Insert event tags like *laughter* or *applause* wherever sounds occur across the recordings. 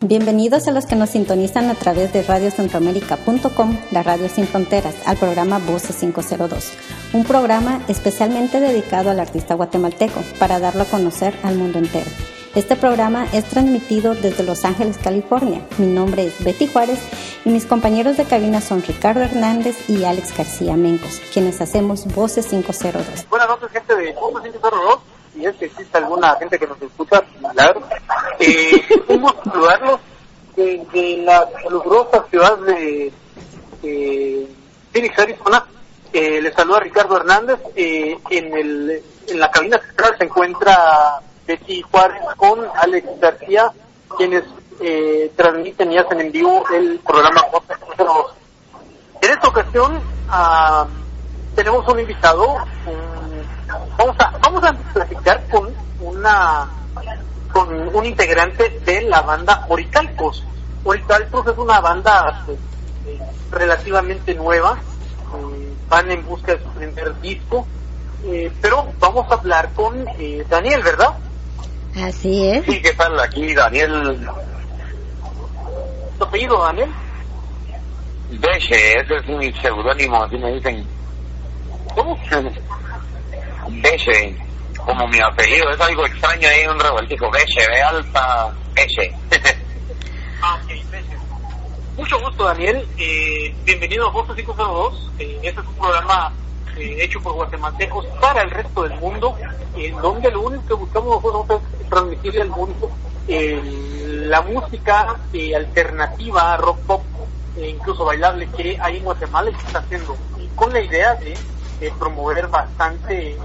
Bienvenidos a los que nos sintonizan a través de radiocentroamérica.com, la radio sin fronteras, al programa Voces 502, un programa especialmente dedicado al artista guatemalteco para darlo a conocer al mundo entero. Este programa es transmitido desde Los Ángeles, California. Mi nombre es Betty Juárez y mis compañeros de cabina son Ricardo Hernández y Alex García Mencos, quienes hacemos Voces 502. Buenas noches, gente de Voces 502 si es que existe alguna gente que nos escucha, claro. Eh, *laughs* queremos saludarlos de, la calurosa ciudad de Phoenix, Arizona. Eh, les saluda Ricardo Hernández. Eh, en, el, en la cabina central se encuentra Betty Juárez con Alex García, quienes eh, transmiten y hacen en vivo el programa En esta ocasión ah, tenemos un invitado, un vamos a vamos a platicar con una con un integrante de la banda Oricalcos. Oricalcos es una banda pues, eh, relativamente nueva, eh, van en busca de su primer disco, eh, pero vamos a hablar con Daniel, ¿verdad? Así es. Sí, ¿qué tal? Aquí Daniel. ¿Tu apellido, Daniel? Beche, ese es mi seudónimo, así me dicen. ¿Cómo? *laughs* Beche, como mi apellido, es algo extraño ahí, un revueltico, Beche, de alta, Beche. *laughs* ah, ok. Mucho gusto, Daniel. Eh, bienvenido a Voces 502. Eh, este es un programa eh, hecho por guatemaltecos para el resto del mundo, en donde lo único que buscamos es transmitirle al mundo la música alternativa, rock pop, e incluso bailable que hay en Guatemala y que está haciendo, con la idea de eh, promover bastante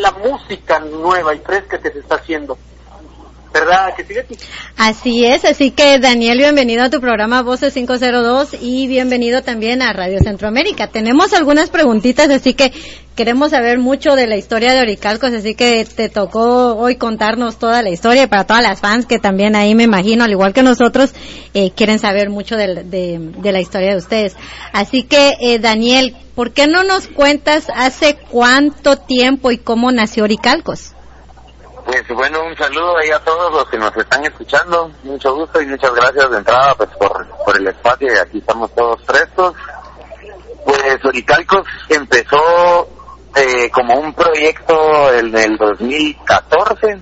la música nueva y fresca que se está haciendo. ¿Verdad Así es, así que Daniel, bienvenido a tu programa Voces 502 y bienvenido también a Radio Centroamérica. Tenemos algunas preguntitas, así que queremos saber mucho de la historia de Oricalcos, así que te tocó hoy contarnos toda la historia y para todas las fans que también ahí me imagino, al igual que nosotros, eh, quieren saber mucho de, de, la historia de ustedes. Así que, eh, Daniel, ¿por qué no nos cuentas hace cuánto tiempo y cómo nació Oricalcos? Pues bueno, un saludo ahí a todos los que nos están escuchando. Mucho gusto y muchas gracias de entrada pues por, por el espacio y aquí estamos todos prestos. Pues Oricalcos empezó eh, como un proyecto en el 2014,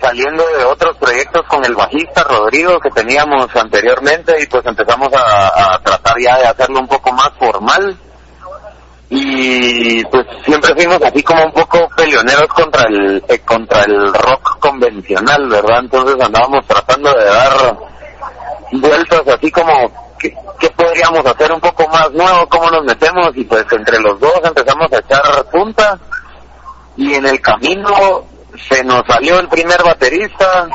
saliendo de otros proyectos con el bajista Rodrigo que teníamos anteriormente y pues empezamos a, a tratar ya de hacerlo un poco más formal y pues siempre fuimos así como un poco peleoneros contra el eh, contra el rock convencional, ¿verdad? Entonces andábamos tratando de dar vueltas así como ¿qué, podríamos hacer un poco más nuevo, cómo nos metemos y pues entre los dos empezamos a echar punta y en el camino se nos salió el primer baterista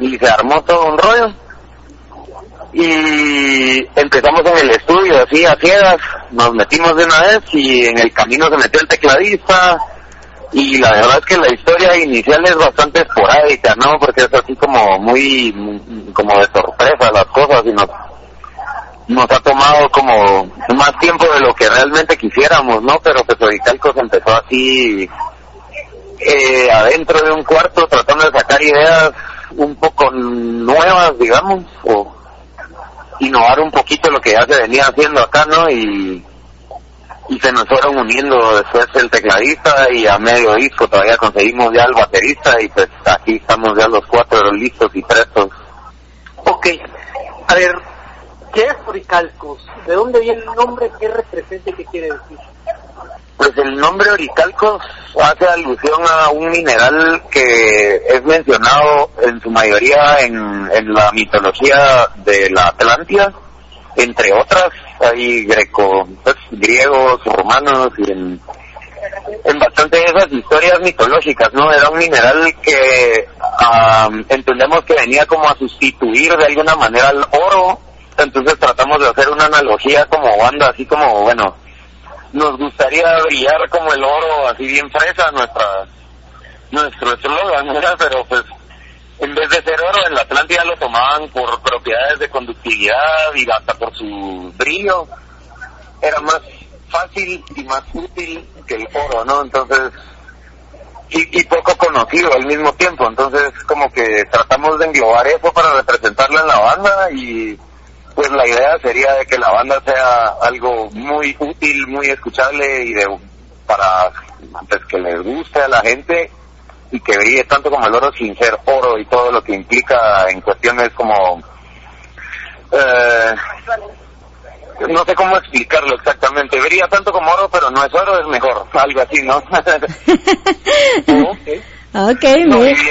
y se armó todo un rollo y empezamos en el estudio así a ciegas, nos metimos de una vez y en el camino se metió el tecladista y la verdad es que la historia inicial es bastante esporádica, ¿no? Porque es así como muy, como de sorpresa las cosas y nos, nos ha tomado como más tiempo de lo que realmente quisiéramos, ¿no? Pero pues Oricalcos empezó así eh, adentro de un cuarto tratando de sacar ideas un poco nuevas, digamos, o innovar un poquito lo que ya se venía haciendo acá, ¿no? Y, y se nos fueron uniendo después el tecladista y a medio disco todavía conseguimos ya el baterista y pues aquí estamos ya los cuatro listos y prestos. Ok, a ver, ¿qué es Oricalcos? ¿De dónde viene el nombre? ¿Qué representa y qué quiere decir? Pues el nombre Oricalcos hace alusión a un mineral que es mencionado en su mayoría en, la mitología de la Atlántida, entre otras, hay greco, pues, griegos, romanos y en, en bastante de esas historias mitológicas, ¿no? Era un mineral que entendemos que venía como a sustituir de alguna manera al oro, entonces tratamos de hacer una analogía como banda, así como, bueno, nos gustaría brillar como el oro, así bien fresa nuestra nuestro eslogan, pero pues en vez de ser oro en la Atlántida lo tomaban por propiedades de conductividad y hasta por su brillo. Era más fácil y más útil que el oro, ¿no? Entonces, y, y poco conocido al mismo tiempo. Entonces, como que tratamos de englobar eso para representarlo en la banda y pues la idea sería de que la banda sea algo muy útil, muy escuchable y de para pues, que les guste a la gente y que brille tanto como el oro sin ser oro y todo lo que implica en cuestiones como eh, no sé cómo explicarlo exactamente. Brilla tanto como oro, pero no es oro, es mejor. *laughs* Algo así, ¿no? *laughs* *laughs* okay.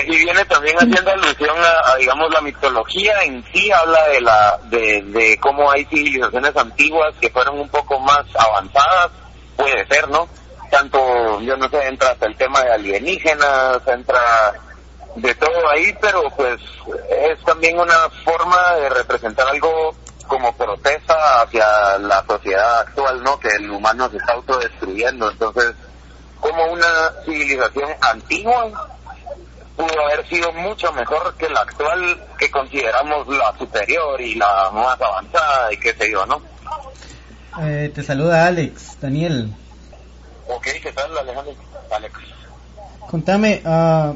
Y, viene también haciendo alusión a, digamos, la mitología en sí, habla de, la, de, de cómo hay civilizaciones antiguas que fueron un poco más avanzadas, puede ser, ¿no? Tanto, yo no sé, entra hasta el tema de alienígenas, entra de todo ahí, pero pues es también una forma de representar algo como protesta hacia la sociedad actual, ¿no? Que el humano se está autodestruyendo. Entonces, como una civilización antigua pudo haber sido mucho mejor que la actual, que consideramos la superior y la más avanzada y qué sé yo, ¿no? Eh, te saluda Alex, Daniel. Ok, ¿qué tal, Alejandro? Alex. Contame, uh,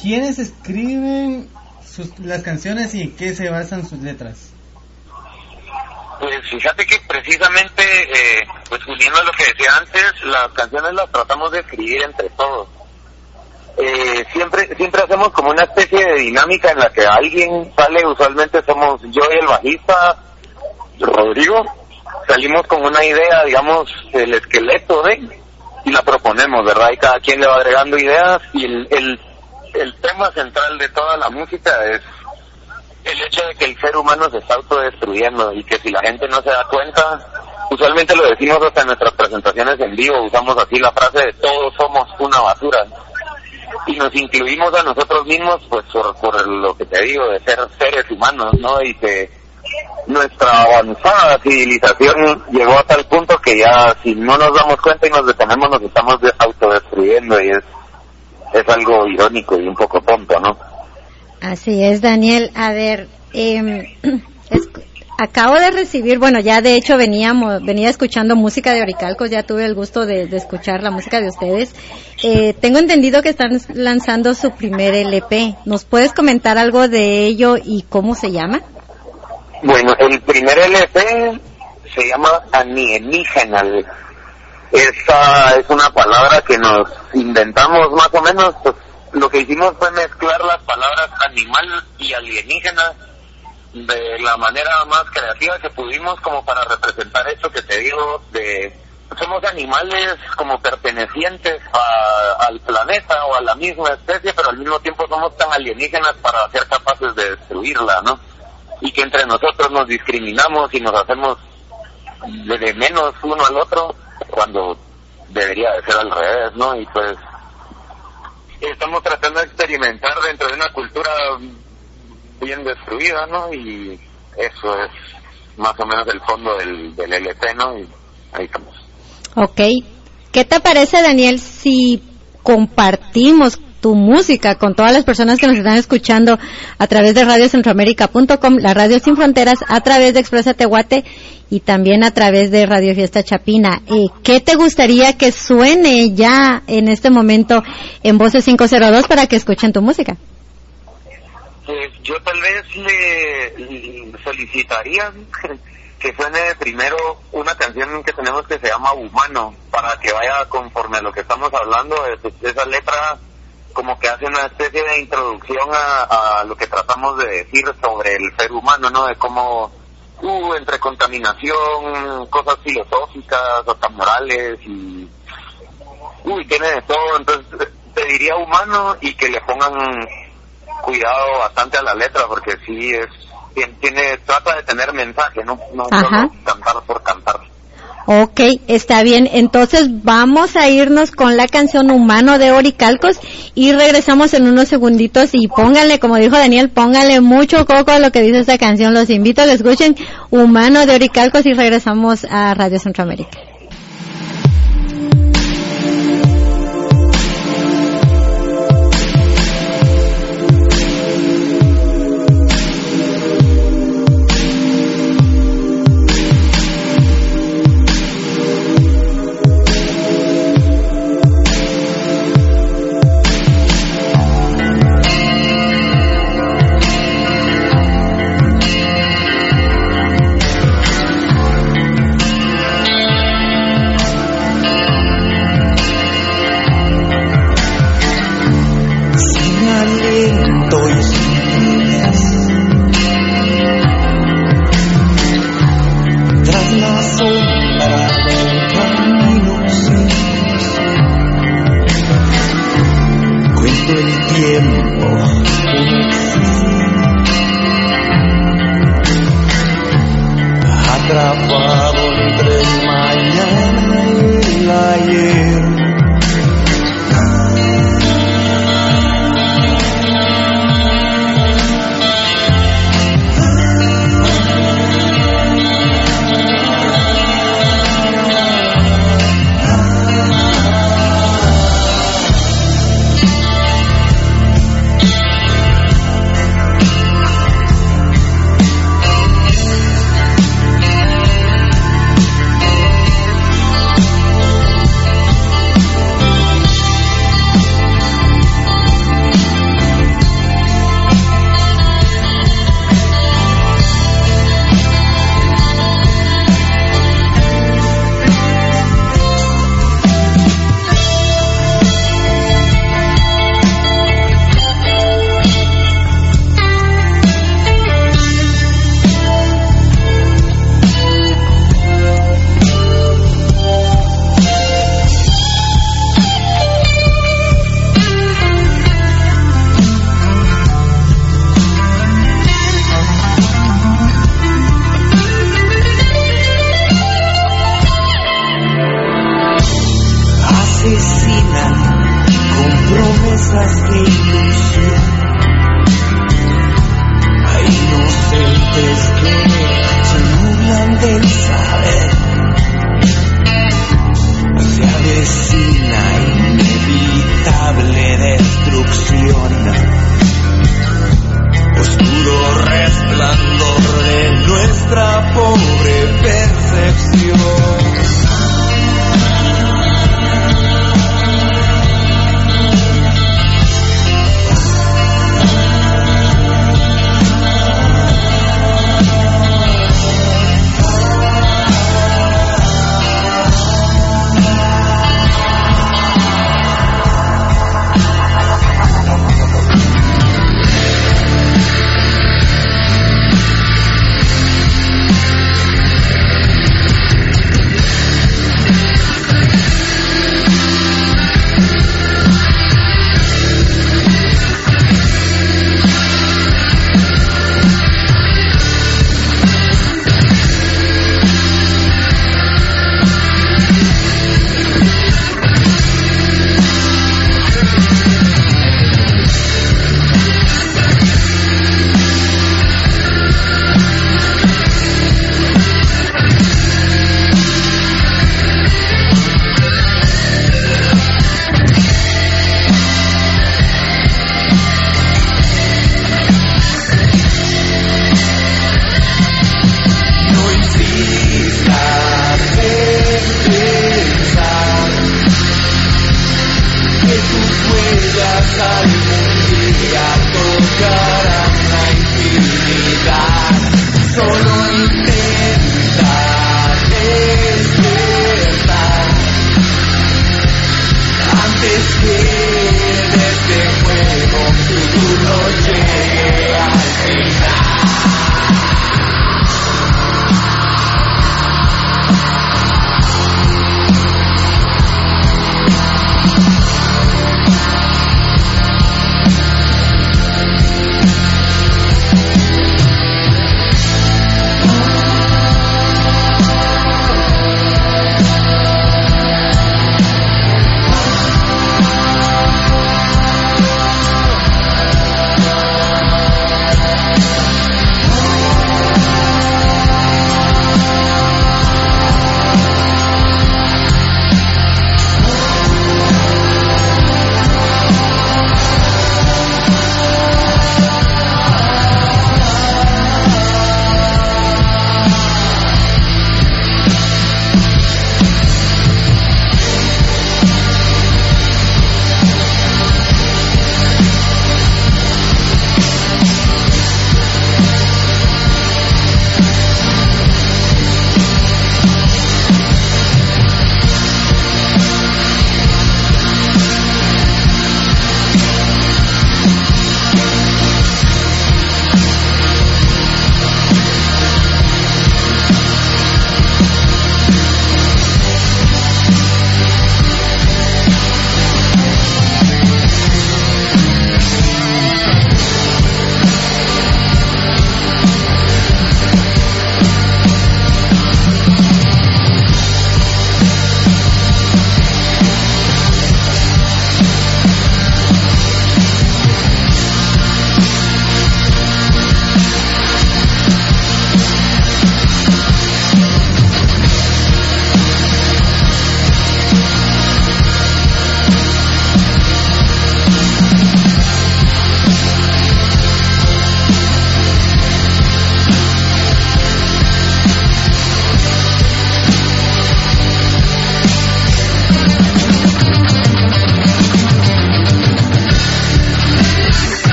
¿quiénes escriben sus, las canciones y en qué se basan sus letras? Pues fíjate que precisamente, eh, pues uniendo a lo que decía antes, las canciones las tratamos de escribir entre todos. Eh, siempre siempre hacemos como una especie de dinámica en la que alguien sale, usualmente somos yo y el bajista, Rodrigo, salimos con una idea, digamos, el esqueleto de, y la proponemos, ¿verdad? Y cada quien le va agregando ideas y el, el, el tema central de toda la música es el hecho de que el ser humano se está autodestruyendo y que si la gente no se da cuenta, usualmente lo decimos hasta en nuestras presentaciones en vivo, usamos así la frase de todos somos una basura y nos incluimos a nosotros mismos pues por, por lo que te digo de ser seres humanos, ¿no? Y que nuestra avanzada civilización llegó a tal punto que ya si no nos damos cuenta y nos detenemos nos estamos autodestruyendo y es es algo irónico y un poco tonto, ¿no? Así es, Daniel. A ver, *clears throat* eh, acabo de recibir, bueno, ya de hecho veníamos, venía escuchando música de Oricalcos, ya tuve el gusto de, escuchar la música de ustedes. Eh, tengo entendido que están lanzando su primer LP. ¿Nos puedes comentar algo de ello y cómo se llama? Bueno, el primer LP se llama Anienigenal. Esa es una palabra que nos inventamos más o menos, pues lo que hicimos fue mezclar las palabras animal y alienígena de la manera más creativa que pudimos como para representar eso que te digo de somos animales como pertenecientes al planeta o a la misma especie pero al mismo tiempo somos tan alienígenas para ser capaces de destruirla no y que entre nosotros nos discriminamos y nos hacemos de menos uno al otro cuando debería de ser al revés no y pues estamos tratando de experimentar dentro de una cultura bien destruida, ¿no? Y eso es más o menos el fondo del, del LP, ¿no? Y ahí estamos. Ok. ¿Qué te parece, Daniel, si compartimos tu música con todas las personas que nos están escuchando a través de radiocentroamérica.com, la radio sin fronteras, a través de Expresa Tehuate y también a través de Radio Fiesta Chapina. Eh, ¿Qué te gustaría que suene ya en este momento en Voces 502 para que escuchen tu música? Pues yo tal vez le solicitaría *laughs* que suene primero una canción que tenemos que se llama Humano, para que vaya conforme a lo que estamos hablando, esa letra como que hace una especie de introducción a, a lo que tratamos de decir sobre el ser humano, ¿no? De cómo uh, entre contaminación, cosas filosóficas, hasta morales y uy, tiene de todo, entonces te diría humano y que le pongan cuidado bastante a la letra porque sí es tiene, trata de tener mensaje, no no solo cantar por cantar. Ok, está bien. Entonces vamos a irnos con la canción Humano de Oricalcos y regresamos en unos segunditos y pónganle, como dijo Daniel, pónganle mucho coco a lo que dice esta canción. Los invito a que escuchen Humano de Oricalcos y regresamos a Radio Centroamérica. Destrucción. Oscuro resplandor de nuestra pobre percepción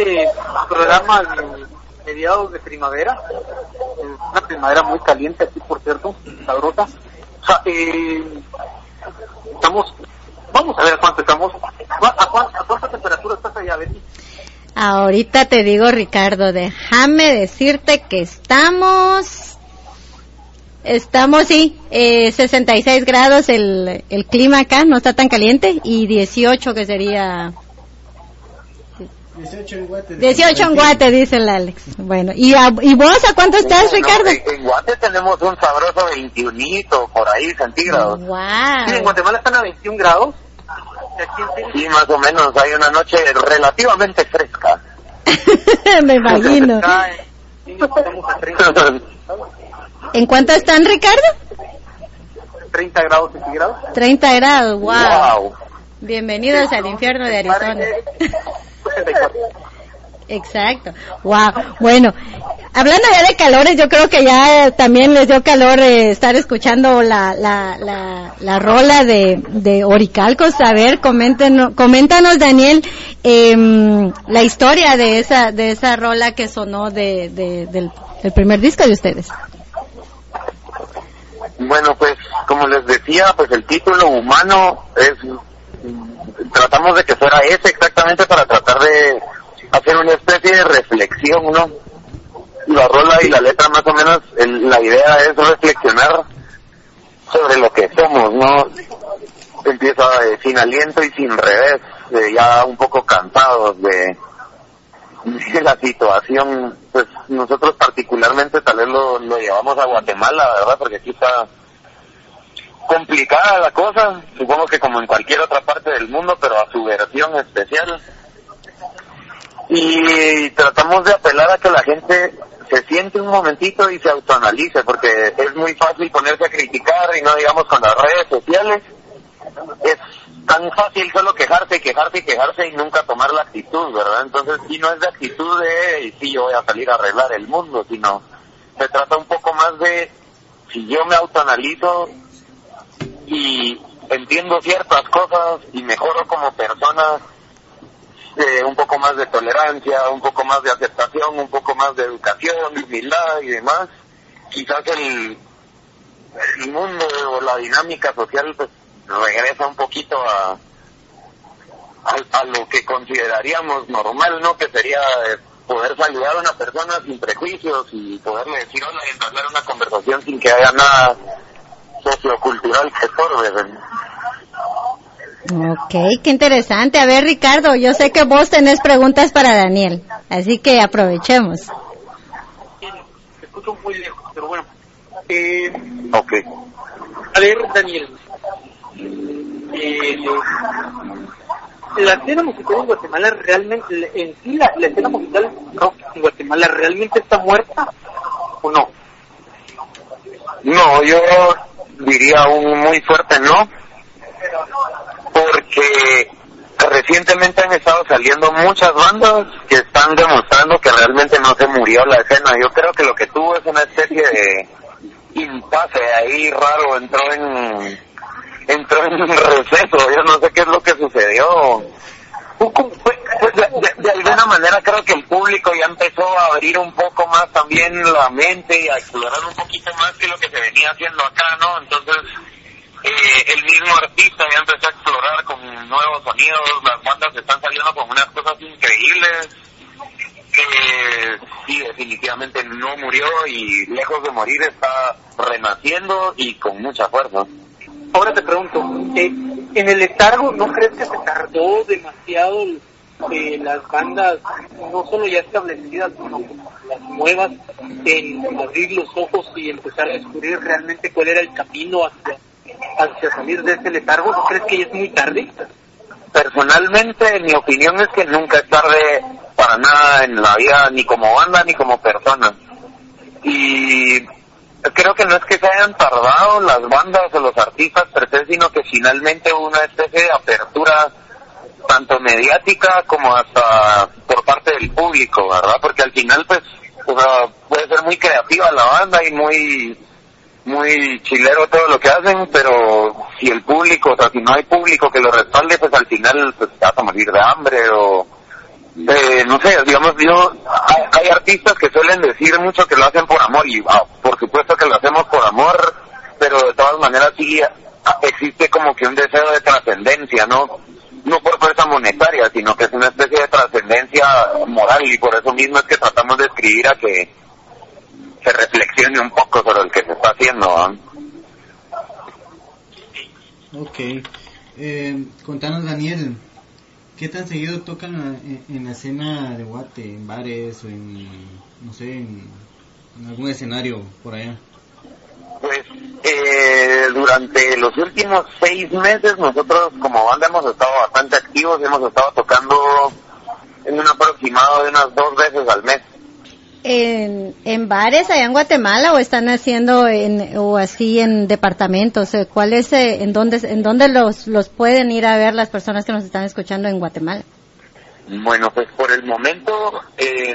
este programa de mediados de primavera, una primavera muy caliente aquí por cierto, sabrosa. O sea, eh, estamos, vamos a ver a cuánto estamos, a, cuánta, a cuánta temperatura estás allá, Betty. Ahorita te digo, Ricardo, déjame decirte que estamos, estamos, sí, eh, 66 grados el, el clima acá, no está tan caliente, y 18 que sería 18 en Guate. 18 en Guate, dice el Alex. Bueno, ¿y, a- y vos a cuánto estás, Ricardo? en, en Guate tenemos un sabroso 21 por ahí centígrados. Sí, en Wow. Guatemala están a 21 grados. Sí, más o menos, hay una noche relativamente fresca. *laughs* Me imagino. acá en Phoenix estamos a 30, *laughs* ¿En cuánto están, Ricardo? 30 grados centígrados. 30 grados, wow. wow. Bienvenidos al infierno de Arizona. 64. Exacto. Wow. Bueno, hablando ya de calores, yo creo que ya eh, también les dio calor eh, estar escuchando la, la, la, la rola de, de Oricalcos. A ver, coméntenos, coméntanos, Daniel, em, la historia de esa, de esa rola que sonó de- del, del primer disco de ustedes. Bueno, pues como les decía, pues el título humano es tratamos de que fuera ese exactamente para tratar de hacer una especie de reflexión, ¿no? La rola y la letra más o menos, el- la idea es reflexionar sobre lo que somos, ¿no? Empieza eh, sin aliento y sin revés, eh, ya un poco cansados de, de la situación, pues nosotros particularmente tal vez lo, lo llevamos a Guatemala, ¿verdad? Porque aquí está complicada la cosa, supongo que como en cualquier otra parte del mundo, pero a su versión especial. Y tratamos de apelar a que la gente se siente un momentito y se autoanalice, porque es muy fácil ponerse a criticar y no digamos con las redes sociales. Es tan fácil solo quejarse y quejarse y quejarse y nunca tomar la actitud, ¿verdad? Entonces, sí, no es de actitud de, "Ey, sí, yo voy a salir a arreglar el mundo, sino se trata un poco más de, si yo me autoanalizo, y entiendo ciertas cosas y mejoro como persona eh, un poco más de tolerancia, un poco más de aceptación, un poco más de educación, humildad y demás, quizás el, el mundo o la dinámica social pues regresa un poquito a, a, a lo que consideraríamos normal, ¿no? Que sería eh, poder saludar a una persona sin prejuicios y poderle decir hola y entablar una conversación sin que haya nada sociocultural que estorbe. Ok, qué interesante. A ver, Ricardo, yo sé que vos tenés preguntas para Daniel, así que aprovechemos. Te escucho muy lejos, pero bueno. Eh, Ok. a ver, Daniel. Eh, la escena musical en Guatemala realmente, en sí, la, la escena musical rock en Guatemala realmente está muerta o no? No, yo diría un muy fuerte no, porque recientemente han estado saliendo muchas bandas que están demostrando que realmente no se murió la escena. Yo creo que lo que tuvo es una especie de impasse ahí raro, entró en entró en *laughs* receso, yo no sé qué es lo que sucedió. Pues de, de- alguna manera creo que el público ya empezó a abrir un poco más también la mente y a explorar un poquito más que lo que se venía haciendo acá, ¿no? Entonces, eh, el mismo artista ya empezó a explorar con nuevos sonidos, las bandas están saliendo con unas cosas increíbles que sí, definitivamente no murió y lejos de morir está renaciendo y con mucha fuerza. Ahora te pregunto, eh, en el letargo, ¿no crees que se tardó demasiado eh, las bandas, no solo ya establecidas, sino las nuevas, en abrir los ojos y empezar a descubrir realmente cuál era el camino hacia, hacia salir de ese letargo? ¿No crees que ya es muy tarde? Personalmente, mi opinión es que nunca es tarde para nada en la vida, ni como banda ni como persona. Y creo que no es que se hayan tardado las bandas o los artistas per se, sino que finalmente hubo una especie de apertura tanto mediática como hasta por parte del público, ¿verdad? Porque al final, pues, o sea, puede ser muy creativa la banda y muy muy chilero todo lo que hacen, pero si el público, o sea, si no hay público que lo respalde, pues al final pues vas a morir de hambre o eh, no sé, digamos, yo, hay, hay artistas que suelen decir mucho que lo hacen por amor y ah, por supuesto que lo hacemos por amor, pero de todas maneras sí ah, existe como que un deseo de trascendencia, ¿no? No por fuerza monetaria, sino que es una especie de trascendencia moral y por eso mismo es que tratamos de escribir a que se reflexione un poco sobre el que se está haciendo, ¿no? Ok. Eh, contanos, Daniel, ¿qué tan seguido tocan en, la escena de Guate? ¿En bares o en, no sé, en, en algún escenario por allá? Pues eh, durante los últimos seis meses nosotros como banda hemos estado bastante activos, hemos estado tocando en un aproximado de unas dos veces al mes. ¿En, en bares allá en Guatemala o están haciendo en, o así en departamentos? Eh, ¿Cuál es, eh, en dónde, en dónde los, los pueden ir a ver las personas que nos están escuchando en Guatemala? Bueno, pues por el momento eh,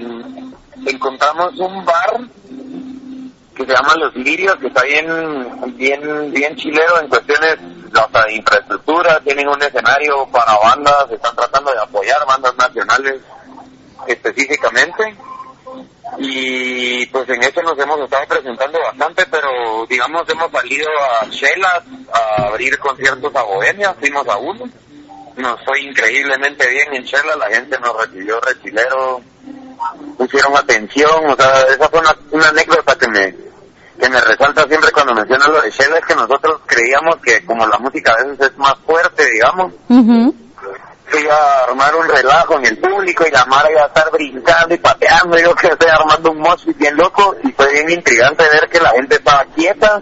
encontramos un bar que se llama Los Lirios, que está bien, bien, bien chilero en cuestiones de infraestructura, tienen un escenario para bandas, están tratando de apoyar bandas nacionales específicamente. Y pues en eso nos hemos estado presentando bastante, pero digamos hemos salido a Chelas a abrir conciertos a Bohemia, fuimos a uno. Nos fue increíblemente bien en Chela, la gente nos recibió rechilero, pusieron atención, o sea, esa fue una, anécdota que me que me resalta siempre cuando menciono lo de Shella es que nosotros creíamos que como la música a veces es más fuerte, digamos. Se iba a armar un relajo en el público y la Mara iba a estar brincando y pateando, yo que estoy armando un mosh bien loco y fue bien intrigante ver que la gente estaba quieta,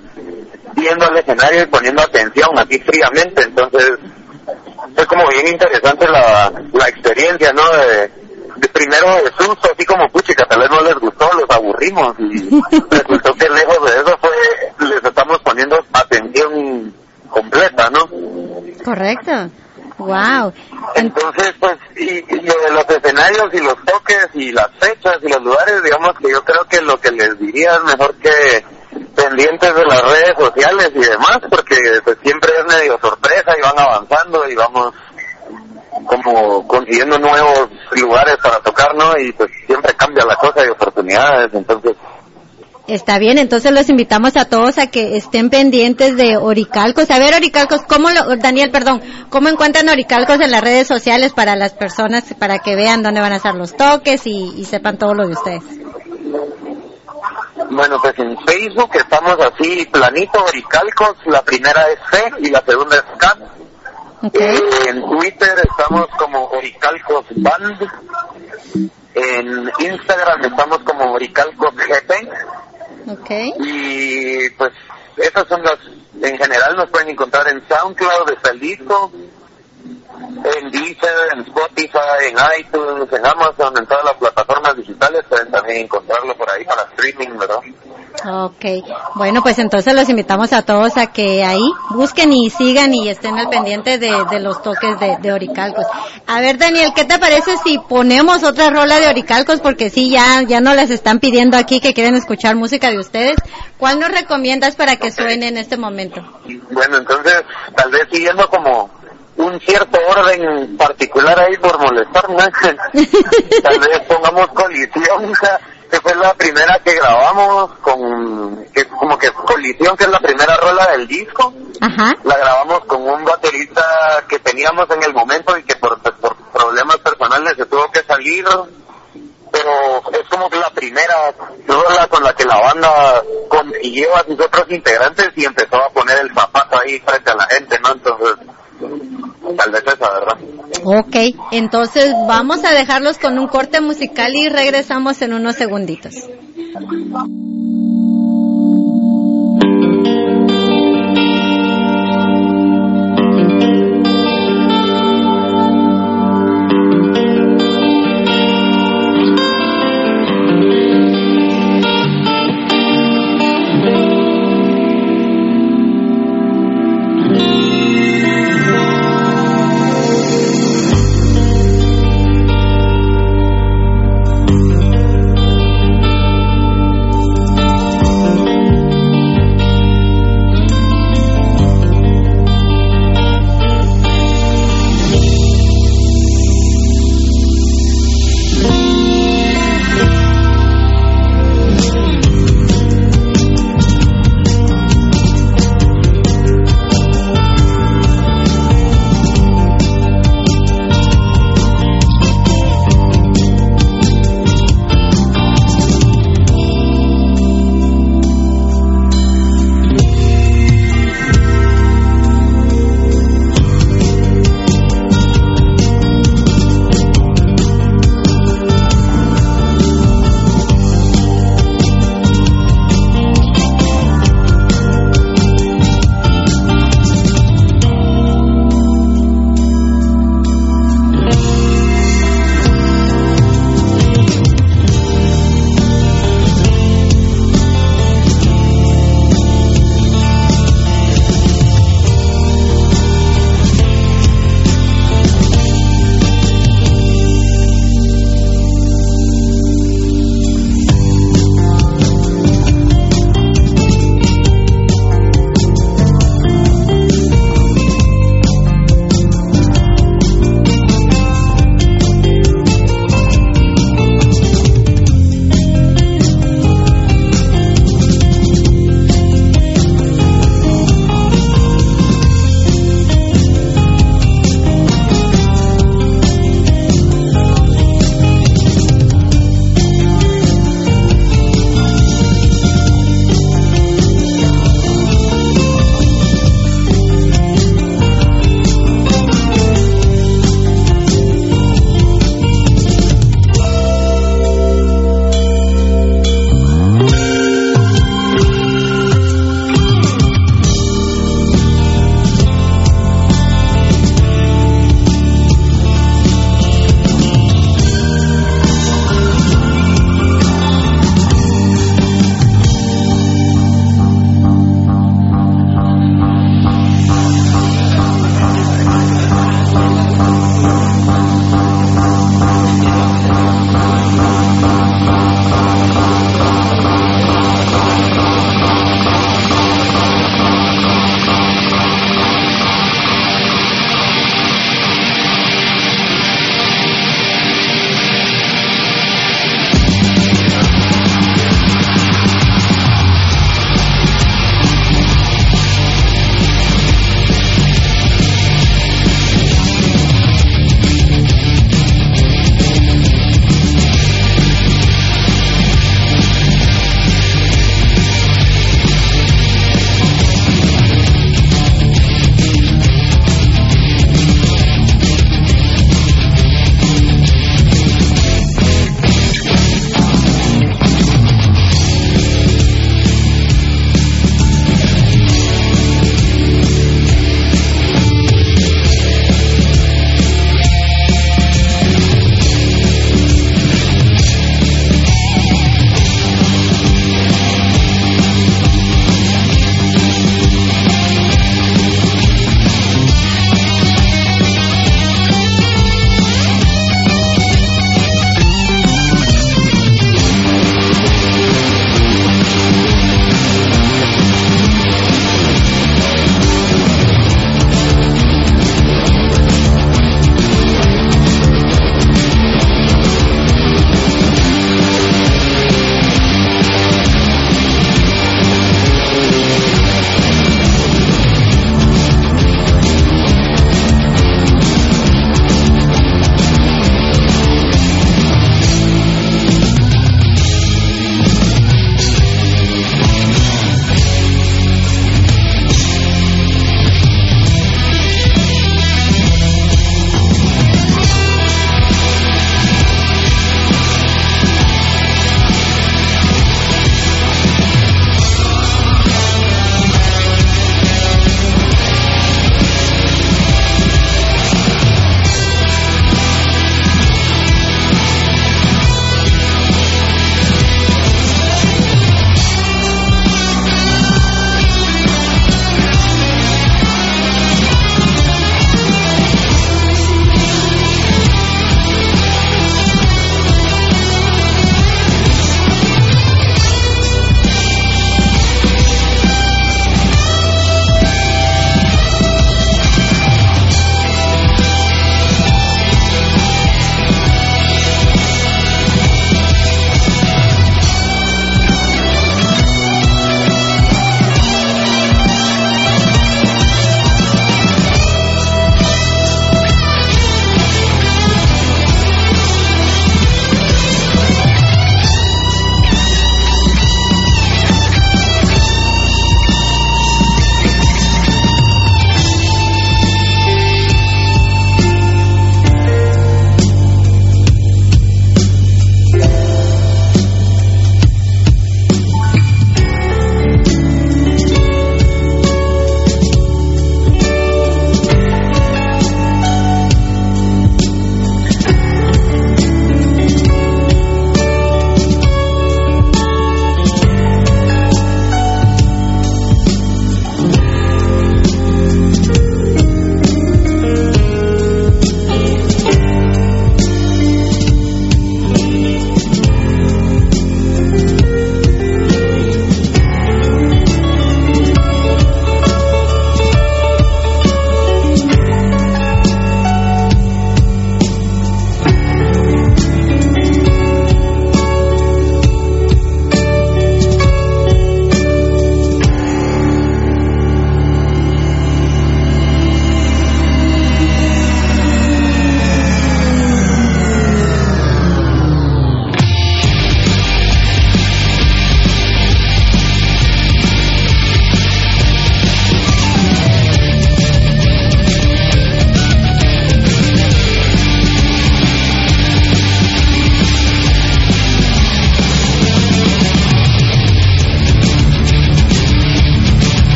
viendo el escenario y poniendo atención así fríamente, entonces fue como bien interesante la, la experiencia, ¿no? De, de primero de susto, así como puchica, tal vez no les gustó, los aburrimos y *laughs* resultó que lejos de eso fue, les estamos poniendo atención completa, ¿no? Correcto. Wow. Entonces, pues, y, y los escenarios y los toques y las fechas y los lugares, digamos que yo creo que lo que les diría es mejor que pendientes de las redes sociales y demás, porque pues siempre es medio sorpresa y van avanzando y vamos como consiguiendo nuevos lugares para tocar, ¿no? Y pues siempre cambia la cosa y oportunidades, entonces Está bien, entonces los invitamos a todos a que estén pendientes de Oricalcos. A ver, Oricalcos, ¿cómo lo, Daniel, perdón, cómo encuentran Oricalcos en las redes sociales para las personas, para que vean dónde van a estar los toques y, y sepan todo lo de ustedes? Bueno, pues en Facebook estamos así planito, Oricalcos, la primera es C y la segunda es CAT. ¿Ok? Eh, en Twitter estamos como Oricalcos Band. En Instagram estamos como Oricalcos GP. Y pues esas son las, en general nos pueden encontrar en SoundCloud, está el disco, en Deezer, en Spotify, en iTunes, en Amazon, en todas las plataformas digitales pueden también encontrarlo por ahí para streaming, ¿verdad? Ok, bueno, pues entonces los invitamos a todos a que ahí busquen y sigan y estén al pendiente de, los toques de, Oricalcos. A ver, Daniel, ¿qué te parece si ponemos otra rola de Oricalcos? Porque sí, ya, ya nos las están pidiendo aquí que quieren escuchar música de ustedes. ¿Cuál nos recomiendas para que suene en este momento? Bueno, entonces, tal vez siguiendo como un cierto orden particular ahí por molestarme, *laughs* tal vez pongamos colisión, que fue la primera que grabamos con, que como que colisión, que es la primera rola del disco, Ajá. la grabamos con un baterista que teníamos en el momento y que por, por problemas personales se tuvo que salir, pero es como que la primera rola con la que la banda consiguió a sus otros integrantes y empezó a poner el zapato ahí frente a la gente, ¿no? Entonces, tal vez esa, ¿verdad? Ok, entonces vamos a dejarlos con un corte musical y regresamos en unos segunditos.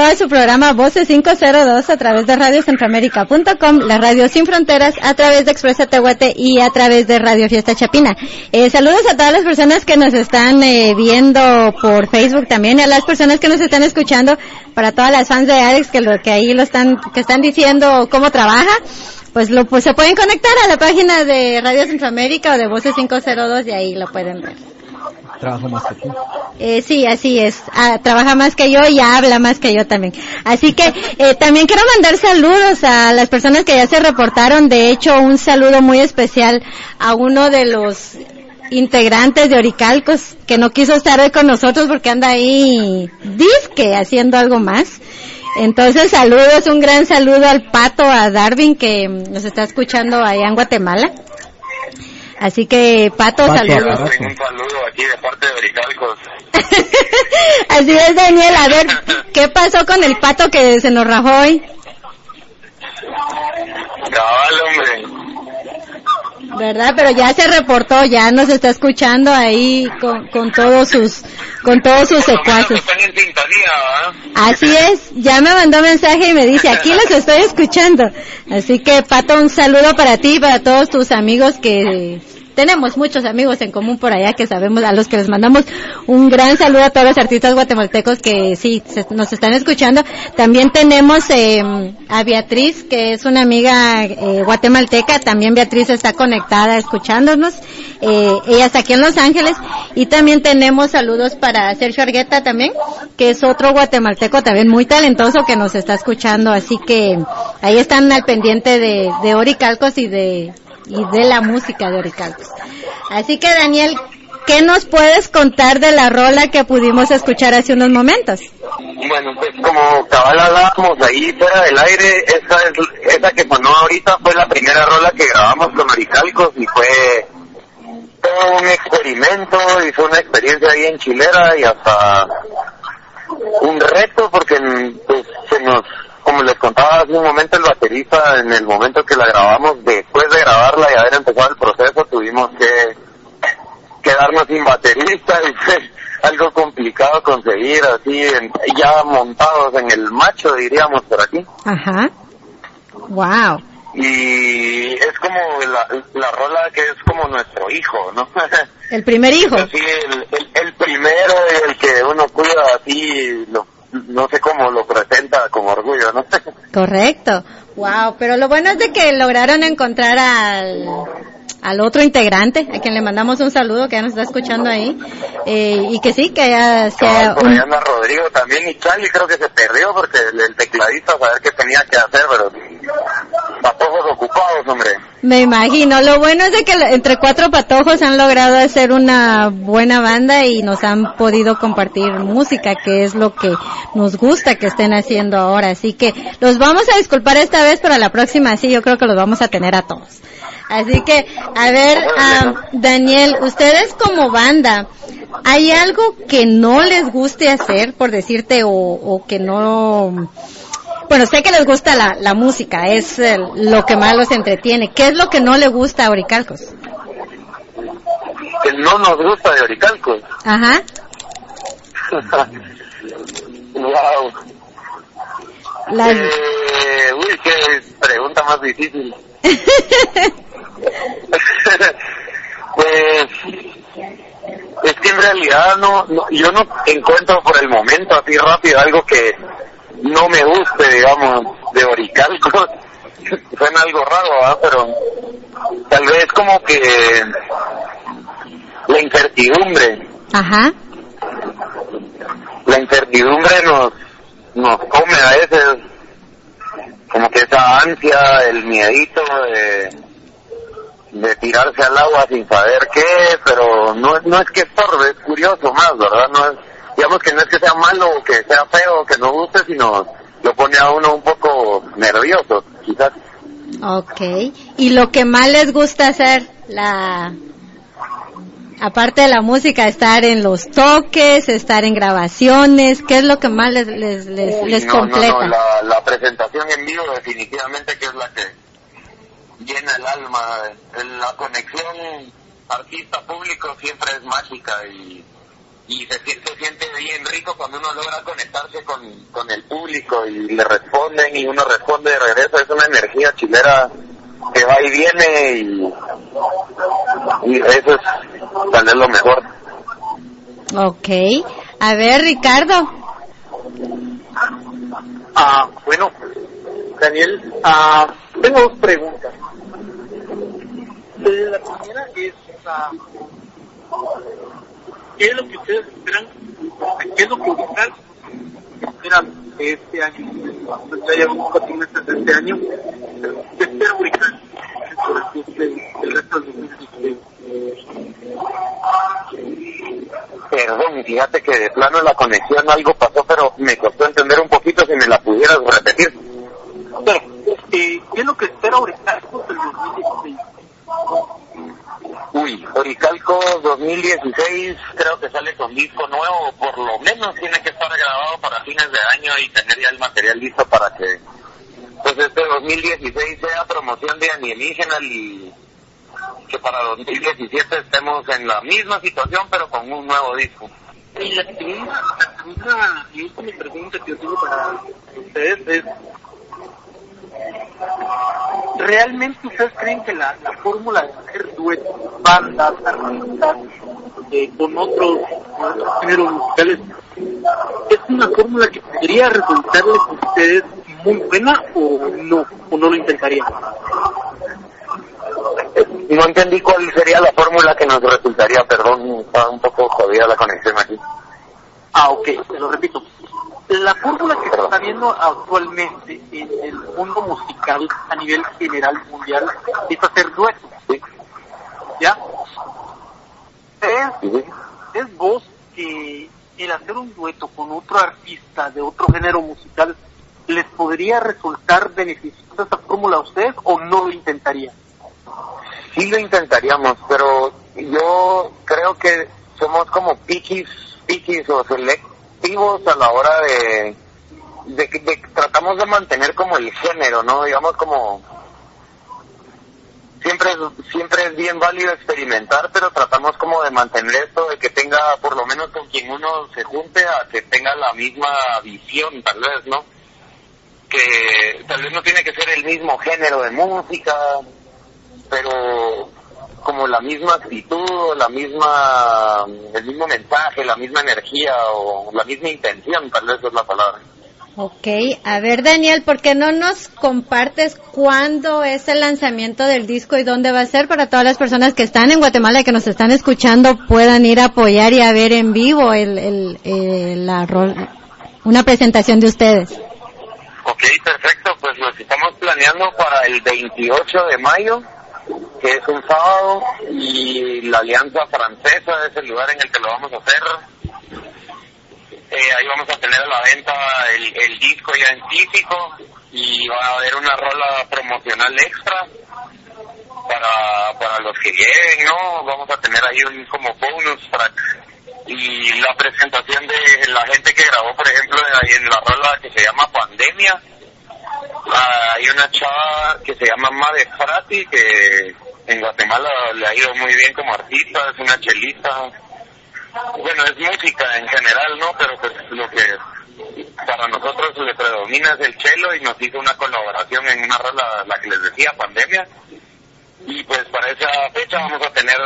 Nuevo a su programa Voces 502 a través de radiocentroamérica.com, la radio sin fronteras, a través de Expresa Tehuate y a través de Radio Fiesta Chapina. Eh, saludos a todas las personas que nos están eh, viendo por Facebook también a las personas que nos están escuchando, para todas las fans de Alex que lo que ahí lo están que están diciendo cómo trabaja. Pues lo pues se pueden conectar a la página de Radio Centroamérica o de Voces 502 y ahí lo pueden ver. Trabajo más que tú. Eh, sí, así es. Ah, trabaja más que yo y habla más que yo también. Así que eh, también quiero mandar saludos a las personas que ya se reportaron. De hecho, un saludo muy especial a uno de los integrantes de Oricalcos que no quiso estar hoy con nosotros porque anda ahí disque haciendo algo más. Entonces, saludos, un gran saludo al pato, a Darwin que nos está escuchando allá en Guatemala. Así que, Pato, Pato, saludos. Un saludo aquí de parte de. *laughs* Así es, Daniel. A ver, ¿qué pasó con el pato que se nos rajó hoy? Cabal, hombre. ¿Verdad? Pero ya se reportó, ya nos está escuchando ahí con, con todos sus, con todos sus secuaces. Así es, ya me mandó mensaje y me dice, aquí los estoy escuchando. Así que, Pato, un saludo para ti y para todos tus amigos que tenemos muchos amigos en común por allá que sabemos, a los que les mandamos un gran saludo a todos los artistas guatemaltecos que sí, se- nos están escuchando. También tenemos eh, a Beatriz, que es una amiga eh, guatemalteca, también Beatriz está conectada escuchándonos. Eh, ella está aquí en Los Ángeles. Y también tenemos saludos para Sergio Argueta también, que es otro guatemalteco también muy talentoso que nos está escuchando. Así que ahí están al pendiente de, de Oricalcos y de, y de la música de Oricalcos. Así que Daniel, ¿qué nos puedes contar de la rola que pudimos escuchar hace unos momentos? Bueno, pues como cabal hablábamos ahí fuera del aire, esa, es, esa que sonó ahorita fue la primera rola que grabamos con Oricalcos y fue todo un experimento y fue una experiencia bien chilera y hasta un reto porque pues, se nos, como les contaba hace un momento el baterista, en el momento que la grabamos, de grabarla y haber empezado el proceso, tuvimos que quedarnos y fue algo complicado conseguir así en- ya montados en el macho diríamos por aquí Ajá. Wow. y es como la, la rola que es como nuestro hijo no *laughs* El primer hijo. así el, el, el primero y el que uno cuida así lo- no sé cómo lo presenta con orgullo no *laughs* Correcto. Wow. Pero lo bueno es de que lograron encontrar al, al otro integrante, a quien le mandamos un saludo, que ya nos está escuchando ahí. Eh, y que sí, que ya sea un, anda Rodrigo también y Charlie creo que se perdió porque el, el tecladista a saber qué tenía que hacer pero patojos ocupados hombre Me imagino. Lo bueno es de que entre cuatro patojos han logrado hacer una buena banda y nos han podido compartir música, que es lo que nos gusta que estén haciendo ahora. Así que los vamos a disculpar esta vez, pero la próxima sí, yo creo que los vamos a tener a todos. Así que, a ver, ah, Daniel, ustedes como banda, ¿hay algo que no les guste hacer, por decirte, o, o que no... Bueno, sé que les gusta la, la música, es eh, lo que más los entretiene. ¿Qué es lo que no le gusta a Oricalcos? que no nos gusta de Oricalcos Ajá. *laughs* wow Las... Eh, uy, qué pregunta más difícil. *laughs* *laughs* pues es que en realidad no, no, yo no encuentro por el momento así rápido algo que no me guste, digamos, de Oricalco. *laughs* Suena algo raro, ¿verdad? Pero tal vez como que la incertidumbre, Ajá. la incertidumbre nos nos come a veces como que esa ansia, el miedito de, de tirarse al agua sin saber qué, pero no, es- no es que estorbe, es curioso más, ¿verdad? No es, digamos que no es que sea malo o que sea feo o que no guste, sino lo pone a uno un poco nervioso, quizás. Ok. ¿Y lo que más les gusta hacer? La... Aparte de la música, estar en los toques, estar en grabaciones, ¿qué es lo que más les, les, les, les no, no, completa? no, la, la presentación en vivo definitivamente que es la que llena el alma. La conexión artista-público siempre es mágica y, y se, sie- se siente bien rico cuando uno logra conectarse con, con el público y le responden y uno responde de regreso. Es una energía chilera que va y viene y, y eso es tal vez lo mejor. Ok. A ver, Ricardo. Ah, bueno, Daniel, ah, tengo dos preguntas. La primera es, ¿qué es lo que ustedes esperan? ¿Qué es lo que ustedes esperan de este año? Pues ya llevamos cuatro meses de este año. ¿Qué espera Huracán el resto del 2016? Perdón, fíjate que de plano la conexión algo pasó, pero me costó entender un poquito si me la pudieras repetir. Pero, eh, ¿qué es lo que espera Huracán del 2016? Uy, Oricalco 2016 creo que sale con disco nuevo, por lo menos tiene que estar grabado para fines de año y tener ya el material listo para que pues este 2016 sea promoción de Alienígena y que para 2017 estemos en la misma situación pero con un nuevo disco. Y la pregunta que yo tengo para ustedes es, ¿realmente ustedes creen que la, la fórmula de hacer duetos, bandas, artistas, eh, con otros, con otros géneros musicales, es una fórmula que podría resultarles a ustedes muy buena o no, o no lo intentarían? No entendí cuál sería la fórmula que nos resultaría, perdón, está un poco jodida la conexión aquí. Ah, ok, te lo repito. La fórmula que se está viendo actualmente en el mundo musical a nivel general mundial es hacer duetos, ¿Sí? ¿ya? Es, es vos que el hacer un dueto con otro artista de otro género musical les podría resultar beneficiosa esa fórmula a ustedes o no lo intentarían? Sí lo intentaríamos, pero yo creo que somos como piquis, piquis o selectivos a la hora de, de, de tratamos de mantener como el género, ¿no? Digamos como siempre es, siempre es bien válido experimentar, pero tratamos como de mantener esto de que tenga, por lo menos con quien uno se junte, a que tenga la misma visión, tal vez, ¿no? Que tal vez no tiene que ser el mismo género de música, pero como la misma actitud, la misma, el mismo mensaje, la misma energía o la misma intención, tal vez es la palabra. Ok, a ver Daniel, ¿por qué no nos compartes cuándo es el lanzamiento del disco y dónde va a ser para todas las personas que están en Guatemala y que nos están escuchando puedan ir a apoyar y a ver en vivo el, el, eh, la una presentación de ustedes? Ok, perfecto, pues lo estamos planeando para el 28 de mayo, que es un sábado, y la Alianza Francesa es el lugar en el que lo vamos a hacer. Eh, ahí vamos a tener a la venta el, disco ya en físico y va a haber una rola promocional extra para, para los que lleguen, ¿no? Vamos a tener ahí un como bonus track y la presentación de la gente que grabó, por ejemplo, ahí en la rola que se llama Pandemia. Ah, hay una chava que se llama Made Frati que en Guatemala le ha ido muy bien como artista, es una chelista. Bueno, es música en general, ¿no? Pero pues lo que para nosotros le predomina es el chelo y nos hizo una colaboración en una rola, la que les decía, Pandemia. Y pues para esa fecha vamos a tener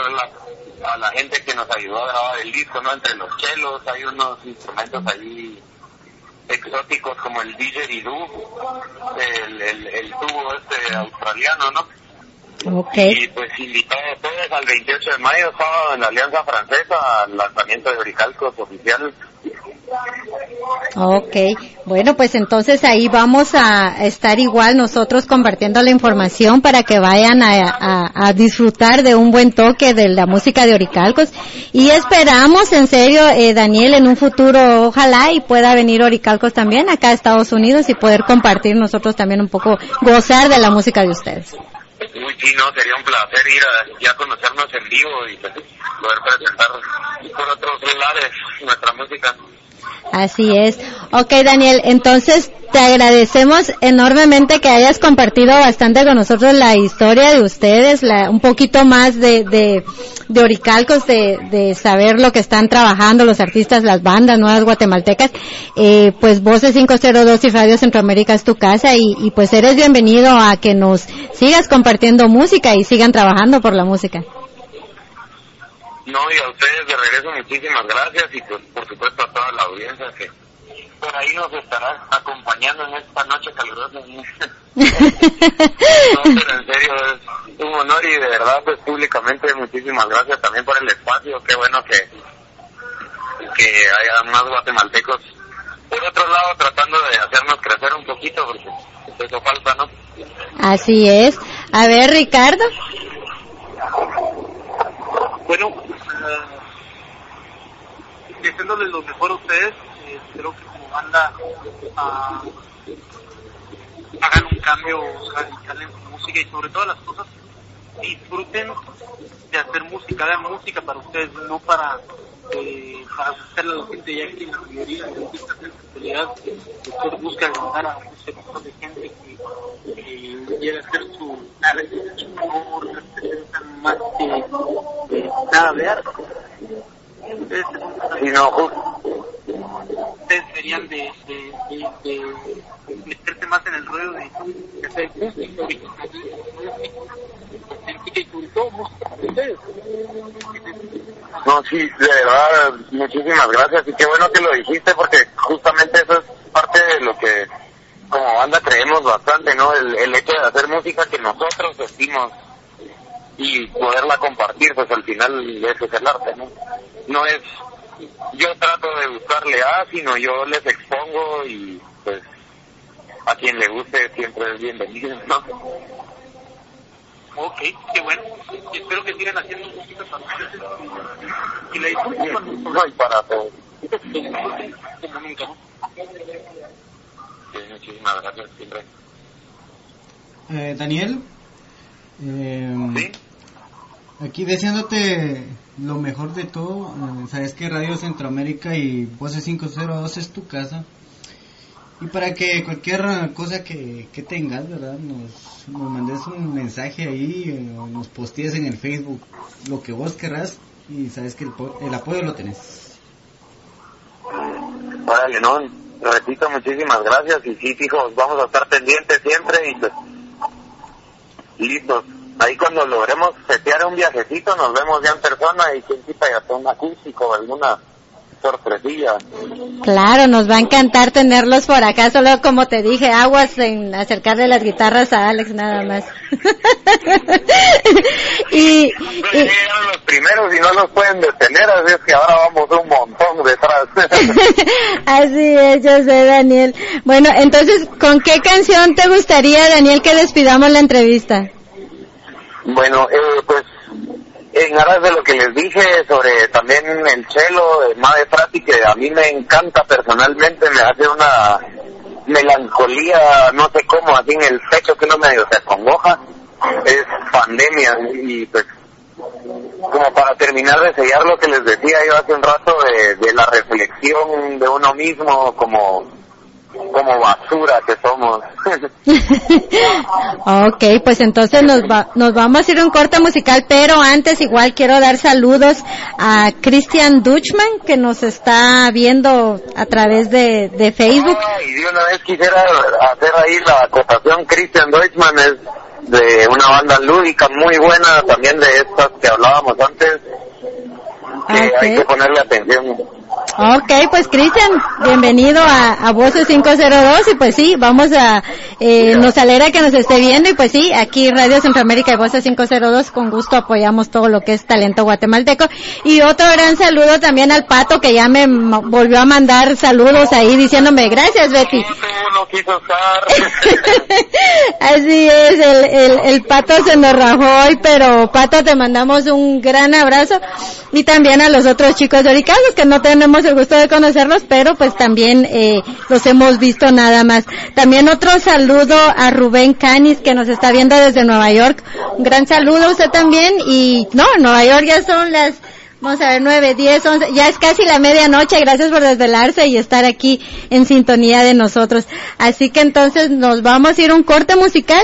a la gente que nos ayudó a grabar el disco, ¿no? Entre los chelos hay unos instrumentos ahí exóticos como el didgeridoo, el, el, el tubo este australiano, ¿no? Y pues invitados a todos al 28 de mayo, sábado en la Alianza Francesa, al lanzamiento de Oricalcos oficial. Ok. Bueno, pues entonces ahí vamos a estar igual nosotros compartiendo la información para que vayan a, disfrutar de un buen toque de la música de Oricalcos. Y esperamos, en serio, eh, Daniel, en un futuro, ojalá y pueda venir Oricalcos también acá a Estados Unidos y poder compartir nosotros también un poco, gozar de la música de ustedes. Uy, sí, no, sería un placer ir a ya conocernos en vivo y pues, poder presentar por otros lares nuestra música. Así es. Ok, Daniel, entonces te agradecemos enormemente que hayas compartido bastante con nosotros la historia de ustedes, la, un poquito más de, de, de Oricalcos, de, de saber lo que están trabajando los artistas, las bandas nuevas guatemaltecas. Eh, pues Voces 502 y Radio Centroamérica es tu casa y, y pues eres bienvenido a que nos sigas compartiendo música y sigan trabajando por la música. No, y a ustedes de regreso muchísimas gracias y pues por supuesto a toda la audiencia que por ahí nos estará acompañando en esta noche calurosa. *laughs* no, pero en serio es un honor y de verdad pues públicamente muchísimas gracias también por el espacio, qué bueno que que haya más guatemaltecos por otro lado tratando de hacernos crecer un poquito porque eso falta, ¿no? Así es. A ver, Ricardo. Bueno, uh, deseándole lo mejor a ustedes, eh, espero que como banda uh, hagan un cambio radical en su música y sobre todas las cosas disfruten de hacer música, hagan música para ustedes, no para eh, para gustarle a la gente, ya que la mayoría de artistas en la actualidad pues, buscan ganar a un sector de gente que, que quiere hacer su arte, no representan más que eh, nada de arte. No, ju- ustedes deberían de, de, de, de meterse más en el ruedo de, de hacer música, ustedes. No, sí, de verdad, muchísimas gracias y qué bueno que lo dijiste porque justamente eso es parte de lo que como banda creemos bastante, ¿no? El, el hecho de hacer música que nosotros sentimos y poderla compartir, pues al final ese es el arte, ¿no? No es yo trato de buscarle a, sino yo les expongo y pues a quien le guste siempre es bienvenido, ¿no? Ok, qué bueno. Y espero que sigan haciendo música para ustedes. Y la cuando No, y para todos. como nunca, ¿no? Sí, muchísimas gracias, siempre. Eh, Daniel, eh, ¿Sí? aquí deseándote lo mejor de todo, eh, sabes que Radio Centroamérica y Voces 502 es tu casa. Y para que cualquier cosa que, que tengas, ¿verdad? Nos, nos mandes un mensaje ahí, eh, o nos postees en el Facebook, lo que vos querrás, y sabes que el, el apoyo lo tenés. Órale, no, repito, muchísimas gracias y sí, hijos, vamos a estar pendientes siempre y pues listos. Ahí cuando logremos setear un viajecito nos vemos ya en persona y quien quita ya un acústico alguna sorpresilla. Claro, nos va a encantar tenerlos por acá, solo como te dije, aguas en acercarle las guitarras a Alex nada más. *laughs* y, los primeros y no los pueden detener, así es que ahora vamos un montón detrás. *laughs* así es, yo sé, Daniel. Bueno, entonces, ¿con qué canción te gustaría, Daniel, que despidamos la entrevista? Bueno, eh, pues en aras de lo que les dije sobre también el chelo de Made Frati, que a mí me encanta personalmente, me hace una melancolía, no sé cómo, así en el pecho que uno medio se acongoja, es pandemia. Y pues como para terminar de sellar lo que les decía yo hace un rato de la reflexión de uno mismo como como basura que somos. *laughs* ok, pues entonces nos, va- nos vamos a ir a un corte musical, pero antes igual quiero dar saludos a Christian Dutchman, que nos está viendo a través de, de Facebook. Ah, y de una vez quisiera hacer ahí la acotación, Christian Deutschmann es de una banda lúdica muy buena, también de estas que hablábamos antes, que hay que ponerle atención. Ok, pues Cristian, bienvenido a, a Voces 502 y pues sí, vamos a, eh, nos alegra que nos esté viendo y pues sí, aquí Radio Centroamérica y Voces 502 con gusto apoyamos todo lo que es talento guatemalteco y otro gran saludo también al Pato que ya me volvió a mandar saludos ahí diciéndome gracias Betty. No, no quiso estar. *laughs* Así es, el, el, el pato se nos rajó hoy, pero pato te mandamos un gran abrazo y también a los otros chicos de Oricagos que no tenemos el gusto de conocerlos, pero pues también eh, los hemos visto nada más. También otro saludo a Rubén Canis que nos está viendo desde Nueva York. Un gran saludo a usted también y no, Nueva York ya son las Vamos a ver, 9, 10, 11, ya es casi la medianoche, gracias por desvelarse y estar aquí en sintonía de nosotros. Así que entonces nos vamos a ir un corte musical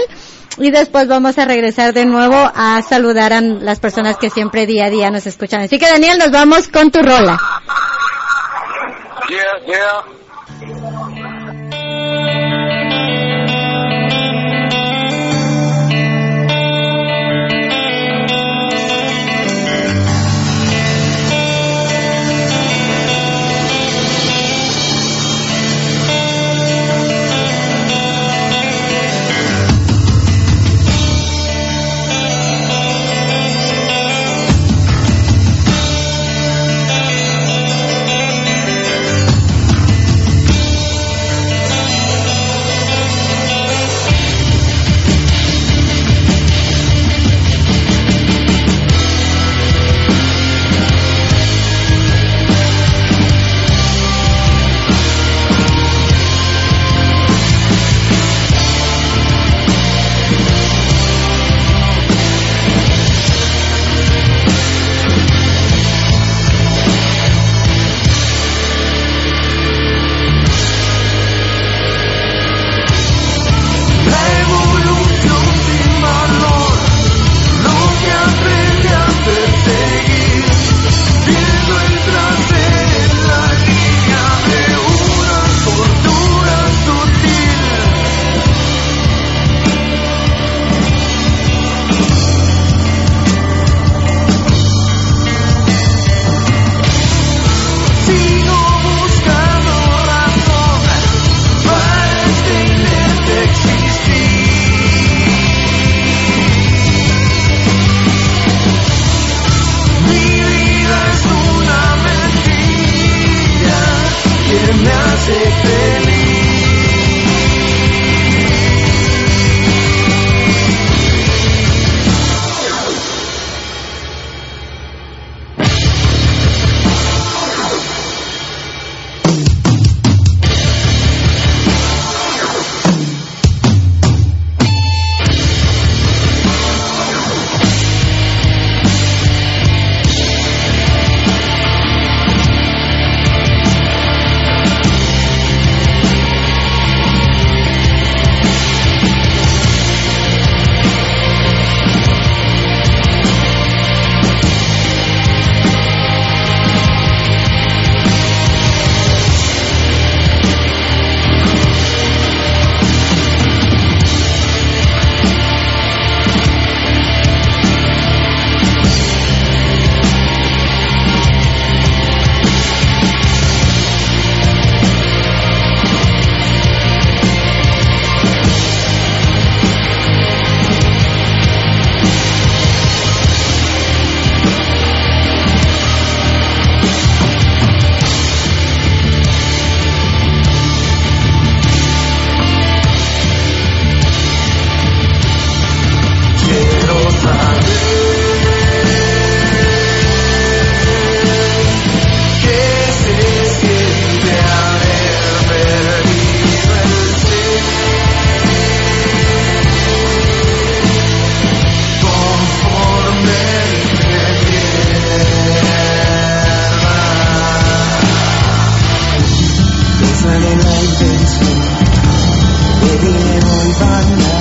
y después vamos a regresar de nuevo a saludar a las personas que siempre día a día nos escuchan. Así que Daniel, nos vamos con tu rola. Yeah, yeah. về đôi ban ngày